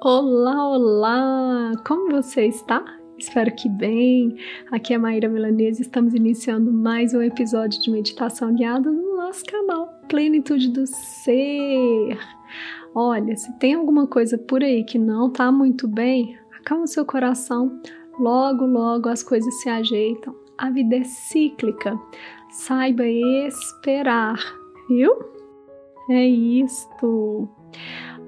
Olá, olá! Como você está? Espero que bem. Aqui é Maíra Milanese. Estamos iniciando mais um episódio de meditação guiada no nosso canal Plenitude do Ser. Olha, se tem alguma coisa por aí que não tá muito bem, acalma seu coração. Logo, logo as coisas se ajeitam. A vida é cíclica. Saiba esperar, viu? É isto.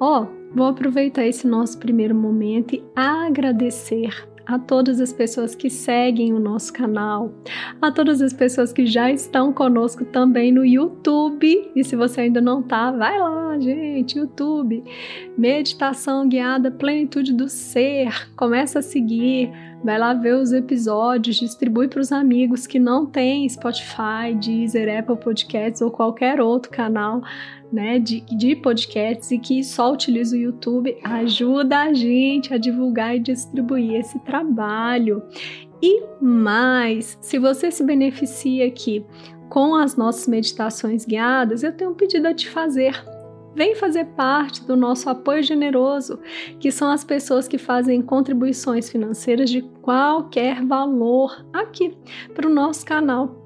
Ó, oh, Vou aproveitar esse nosso primeiro momento e agradecer a todas as pessoas que seguem o nosso canal, a todas as pessoas que já estão conosco também no YouTube. E se você ainda não tá, vai lá, gente, YouTube. Meditação guiada plenitude do ser. Começa a seguir, vai lá ver os episódios, distribui para os amigos que não têm Spotify, Deezer, Apple Podcasts ou qualquer outro canal né, de, de podcasts e que só utiliza o YouTube, ajuda a gente a divulgar e distribuir esse trabalho. E mais, se você se beneficia aqui com as nossas meditações guiadas, eu tenho um pedido a te fazer. Vem fazer parte do nosso apoio generoso, que são as pessoas que fazem contribuições financeiras de qualquer valor aqui para o nosso canal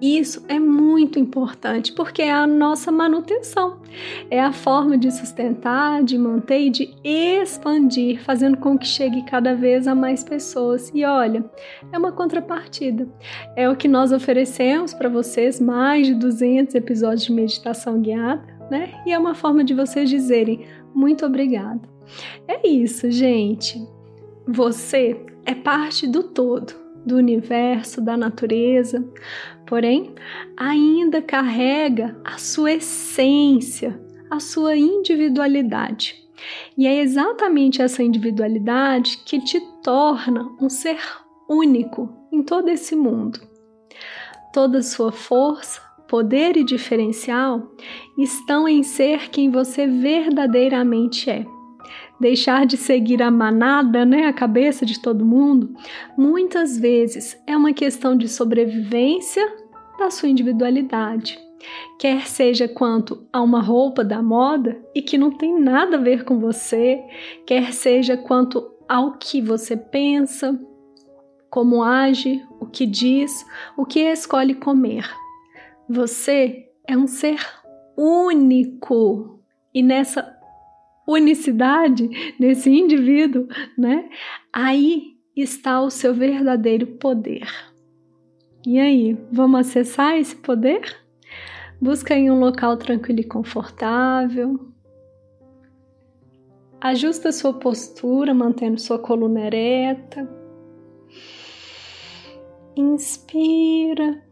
isso é muito importante porque é a nossa manutenção, é a forma de sustentar, de manter e de expandir, fazendo com que chegue cada vez a mais pessoas. E olha, é uma contrapartida. É o que nós oferecemos para vocês, mais de 200 episódios de meditação guiada, né? E é uma forma de vocês dizerem muito obrigada. É isso, gente. Você é parte do todo do universo, da natureza, porém, ainda carrega a sua essência, a sua individualidade. E é exatamente essa individualidade que te torna um ser único em todo esse mundo. Toda sua força, poder e diferencial estão em ser quem você verdadeiramente é deixar de seguir a manada, né, a cabeça de todo mundo, muitas vezes é uma questão de sobrevivência da sua individualidade. Quer seja quanto a uma roupa da moda e que não tem nada a ver com você, quer seja quanto ao que você pensa, como age, o que diz, o que escolhe comer. Você é um ser único e nessa unicidade nesse indivíduo, né? Aí está o seu verdadeiro poder. E aí, vamos acessar esse poder? Busca em um local tranquilo e confortável. Ajusta sua postura, mantendo sua coluna ereta. Inspira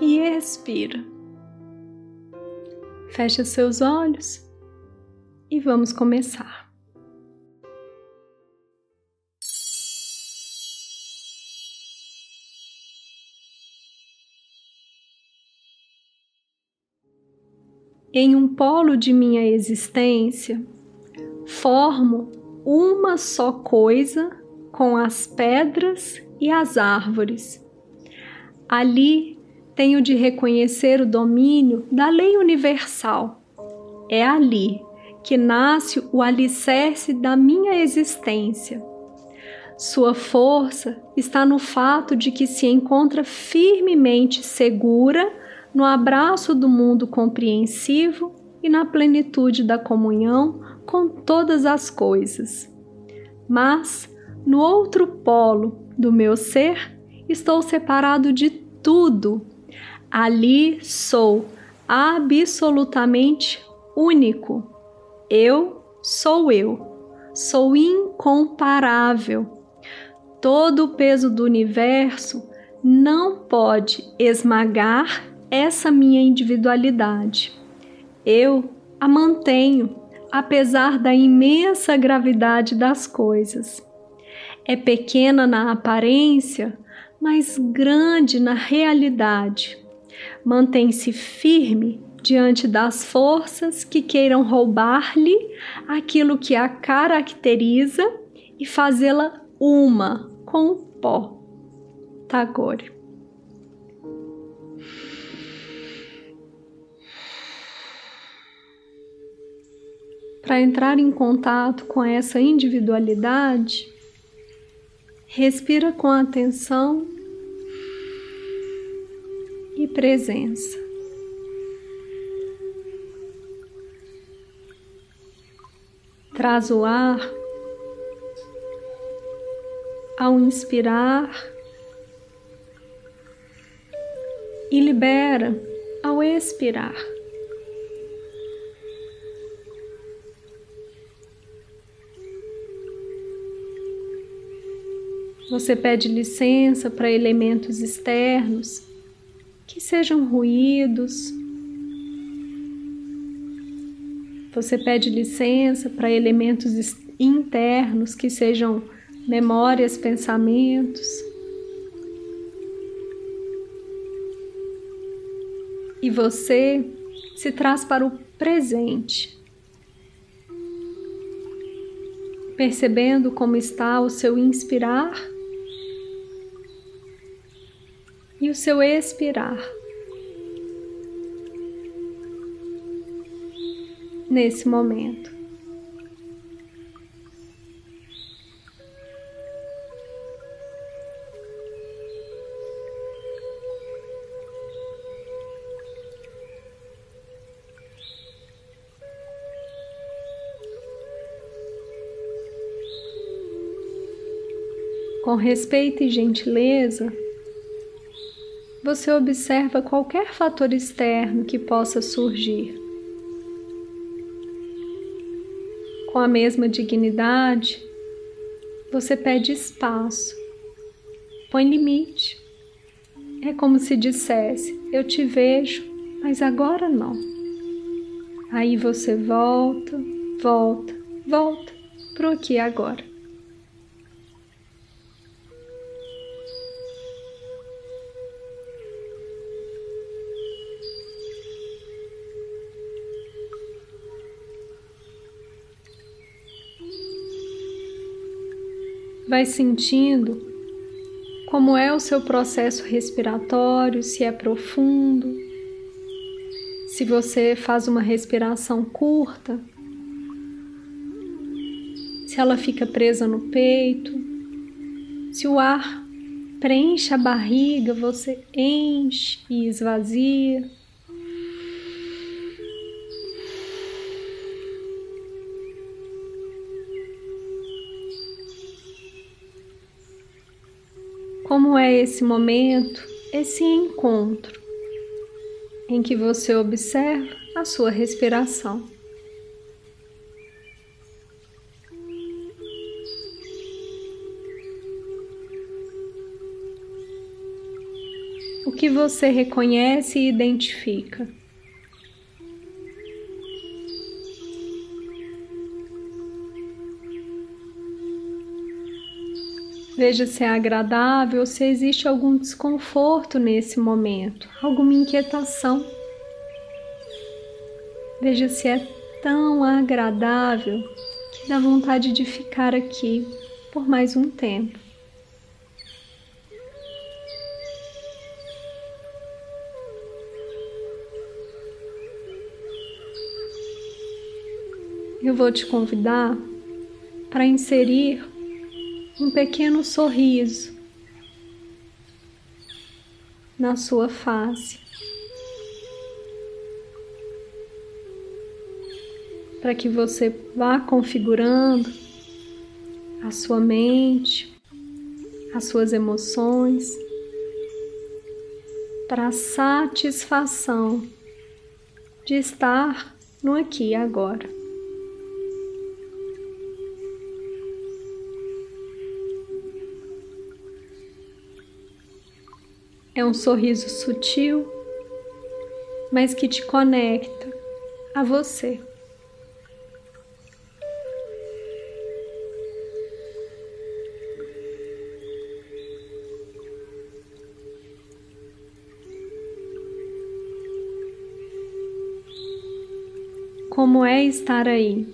e expira. Feche os seus olhos e vamos começar. Em um polo de minha existência, formo uma só coisa com as pedras e as árvores. Ali tenho de reconhecer o domínio da lei universal. É ali que nasce o alicerce da minha existência. Sua força está no fato de que se encontra firmemente segura no abraço do mundo compreensivo e na plenitude da comunhão com todas as coisas. Mas, no outro polo do meu ser, estou separado de tudo Ali sou absolutamente único. Eu sou eu. Sou incomparável. Todo o peso do universo não pode esmagar essa minha individualidade. Eu a mantenho, apesar da imensa gravidade das coisas. É pequena na aparência, mas grande na realidade mantém-se firme diante das forças que queiram roubar-lhe aquilo que a caracteriza e fazê-la uma com o pó. Tagore. para entrar em contato com essa individualidade, respira com atenção e presença. Traz o ar ao inspirar e libera ao expirar. Você pede licença para elementos externos, que sejam ruídos. Você pede licença para elementos internos, que sejam memórias, pensamentos. E você se traz para o presente, percebendo como está o seu inspirar e o seu expirar. Nesse momento. Com respeito e gentileza, você observa qualquer fator externo que possa surgir. Com a mesma dignidade, você pede espaço, põe limite. É como se dissesse: Eu te vejo, mas agora não. Aí você volta, volta, volta para o aqui agora. Vai sentindo como é o seu processo respiratório, se é profundo, se você faz uma respiração curta, se ela fica presa no peito, se o ar preenche a barriga, você enche e esvazia. Esse momento, esse encontro em que você observa a sua respiração? O que você reconhece e identifica? Veja se é agradável se existe algum desconforto nesse momento, alguma inquietação. Veja se é tão agradável que dá vontade de ficar aqui por mais um tempo. Eu vou te convidar para inserir um pequeno sorriso na sua face. Para que você vá configurando a sua mente, as suas emoções, para a satisfação de estar no aqui e agora. É um sorriso sutil, mas que te conecta a você. Como é estar aí?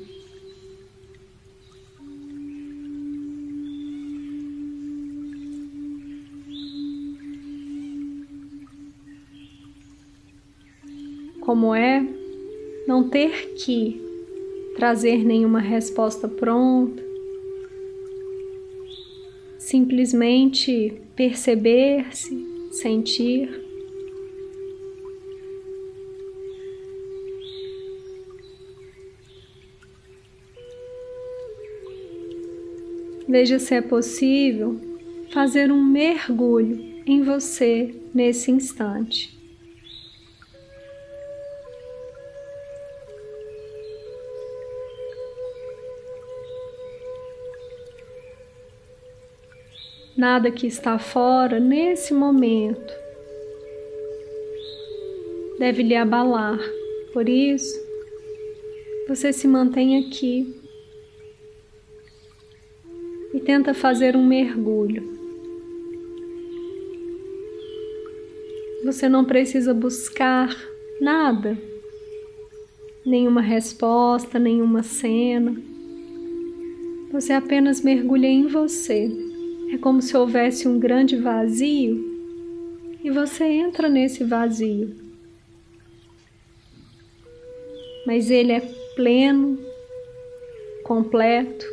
Como é não ter que trazer nenhuma resposta pronta. Simplesmente perceber-se, sentir. Veja se é possível fazer um mergulho em você nesse instante. Nada que está fora nesse momento deve lhe abalar. Por isso, você se mantém aqui e tenta fazer um mergulho. Você não precisa buscar nada, nenhuma resposta, nenhuma cena. Você apenas mergulha em você. É como se houvesse um grande vazio e você entra nesse vazio. Mas ele é pleno, completo,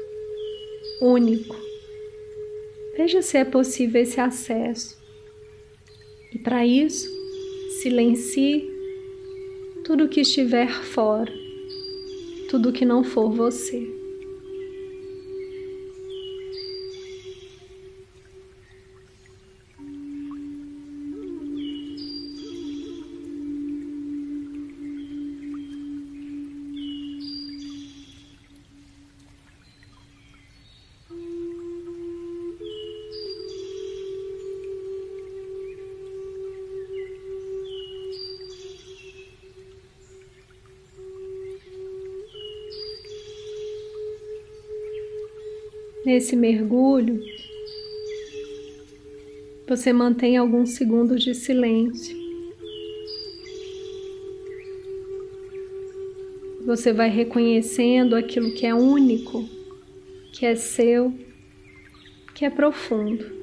único. Veja se é possível esse acesso. E para isso, silencie tudo que estiver fora, tudo que não for você. Nesse mergulho, você mantém alguns segundos de silêncio. Você vai reconhecendo aquilo que é único, que é seu, que é profundo.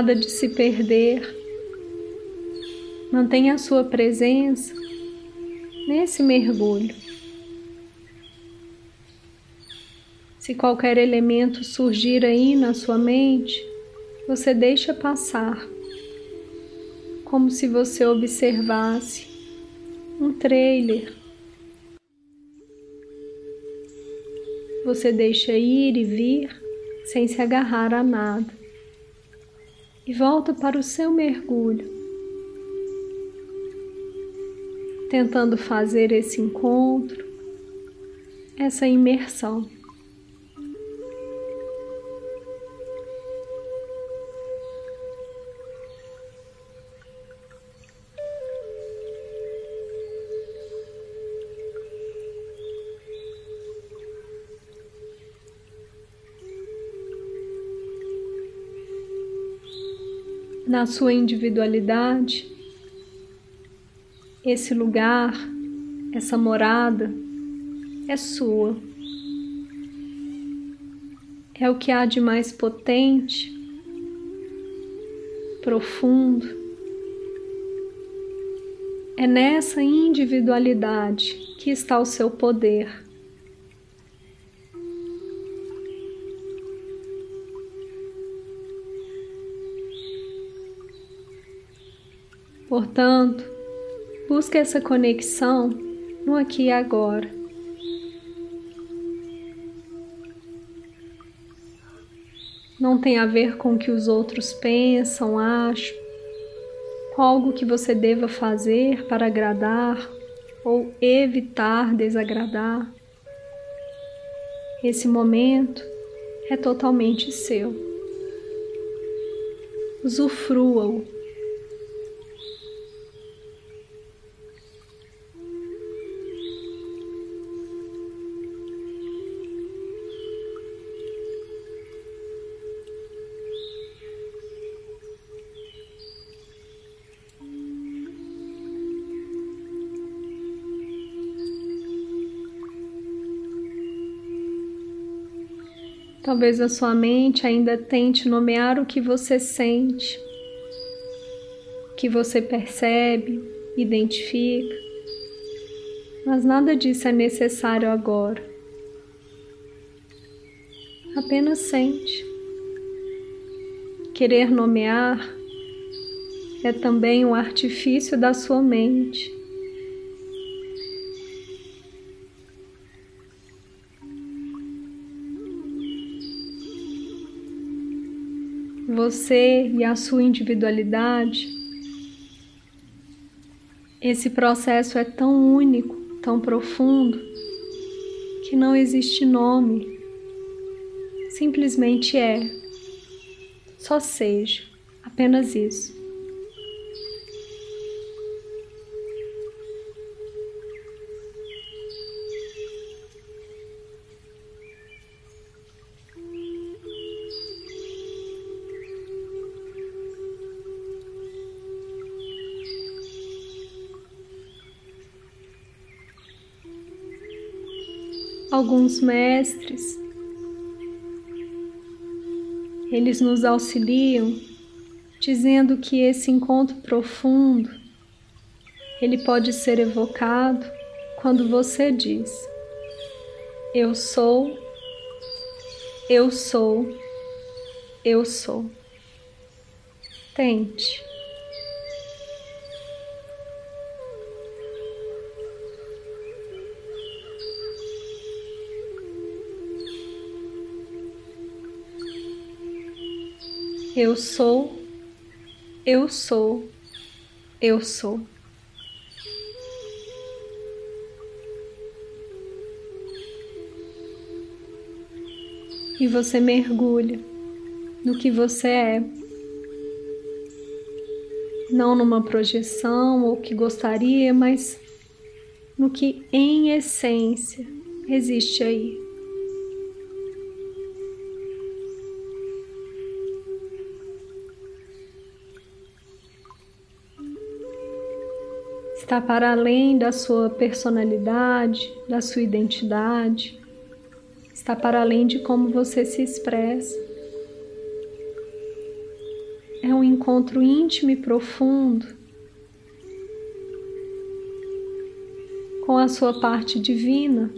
Nada de se perder. Mantenha a sua presença nesse mergulho. Se qualquer elemento surgir aí na sua mente, você deixa passar, como se você observasse um trailer. Você deixa ir e vir sem se agarrar a nada e volta para o seu mergulho, tentando fazer esse encontro, essa imersão. Na sua individualidade, esse lugar, essa morada é sua. É o que há de mais potente, profundo. É nessa individualidade que está o seu poder. Portanto, busque essa conexão no aqui e agora. Não tem a ver com o que os outros pensam, acham, algo que você deva fazer para agradar ou evitar desagradar. Esse momento é totalmente seu. Usufrua-o Talvez a sua mente ainda tente nomear o que você sente, que você percebe, identifica, mas nada disso é necessário agora. Apenas sente. Querer nomear é também um artifício da sua mente. Você e a sua individualidade, esse processo é tão único, tão profundo, que não existe nome, simplesmente é. Só seja, apenas isso. Alguns mestres, eles nos auxiliam dizendo que esse encontro profundo ele pode ser evocado quando você diz: Eu sou, eu sou, eu sou. Tente. Eu sou, eu sou, eu sou. E você mergulha no que você é, não numa projeção ou que gostaria, mas no que em essência existe aí. Está para além da sua personalidade, da sua identidade, está para além de como você se expressa. É um encontro íntimo e profundo com a sua parte divina.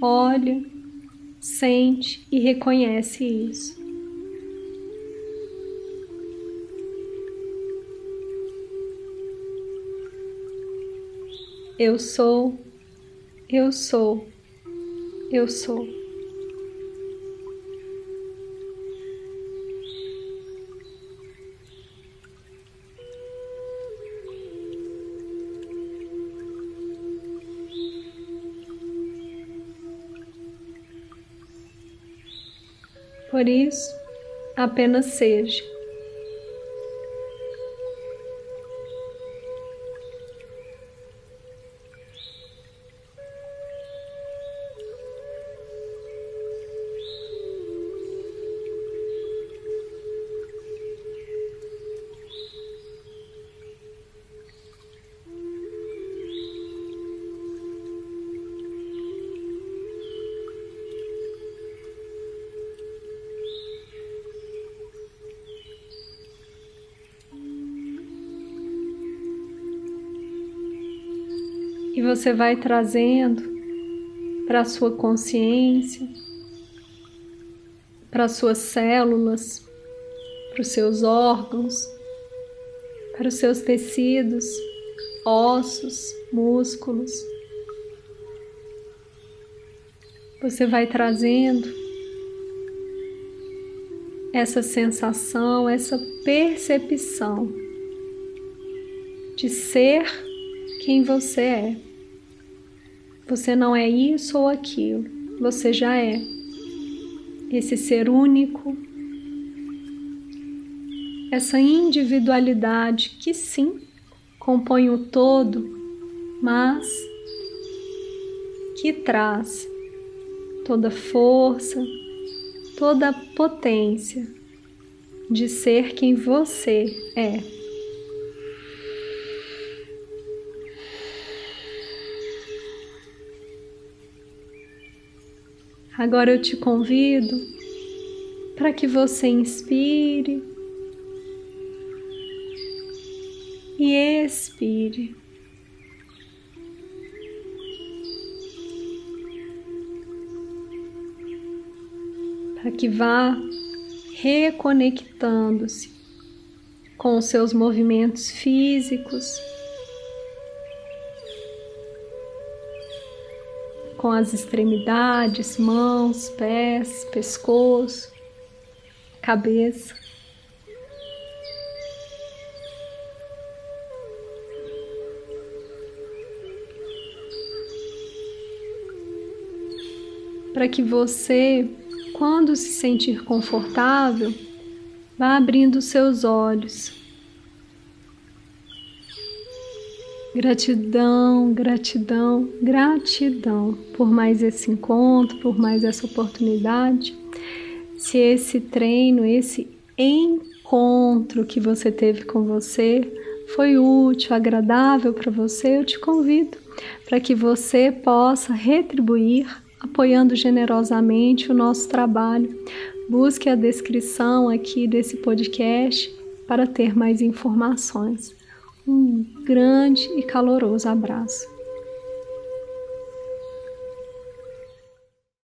Olha sente e reconhece isso. Eu sou, eu sou, eu sou. Por isso, apenas seja. E você vai trazendo para a sua consciência, para as suas células, para os seus órgãos, para os seus tecidos, ossos, músculos. Você vai trazendo essa sensação, essa percepção de ser quem você é. Você não é isso ou aquilo, você já é. Esse ser único, essa individualidade que sim compõe o todo, mas que traz toda força, toda potência de ser quem você é. Agora eu te convido para que você inspire e expire. Para que vá reconectando-se com os seus movimentos físicos, com as extremidades, mãos, pés, pescoço, cabeça. Para que você, quando se sentir confortável, vá abrindo seus olhos. Gratidão, gratidão, gratidão por mais esse encontro, por mais essa oportunidade. Se esse treino, esse encontro que você teve com você foi útil, agradável para você, eu te convido para que você possa retribuir apoiando generosamente o nosso trabalho, Busque a descrição aqui desse podcast para ter mais informações. Um grande e caloroso abraço.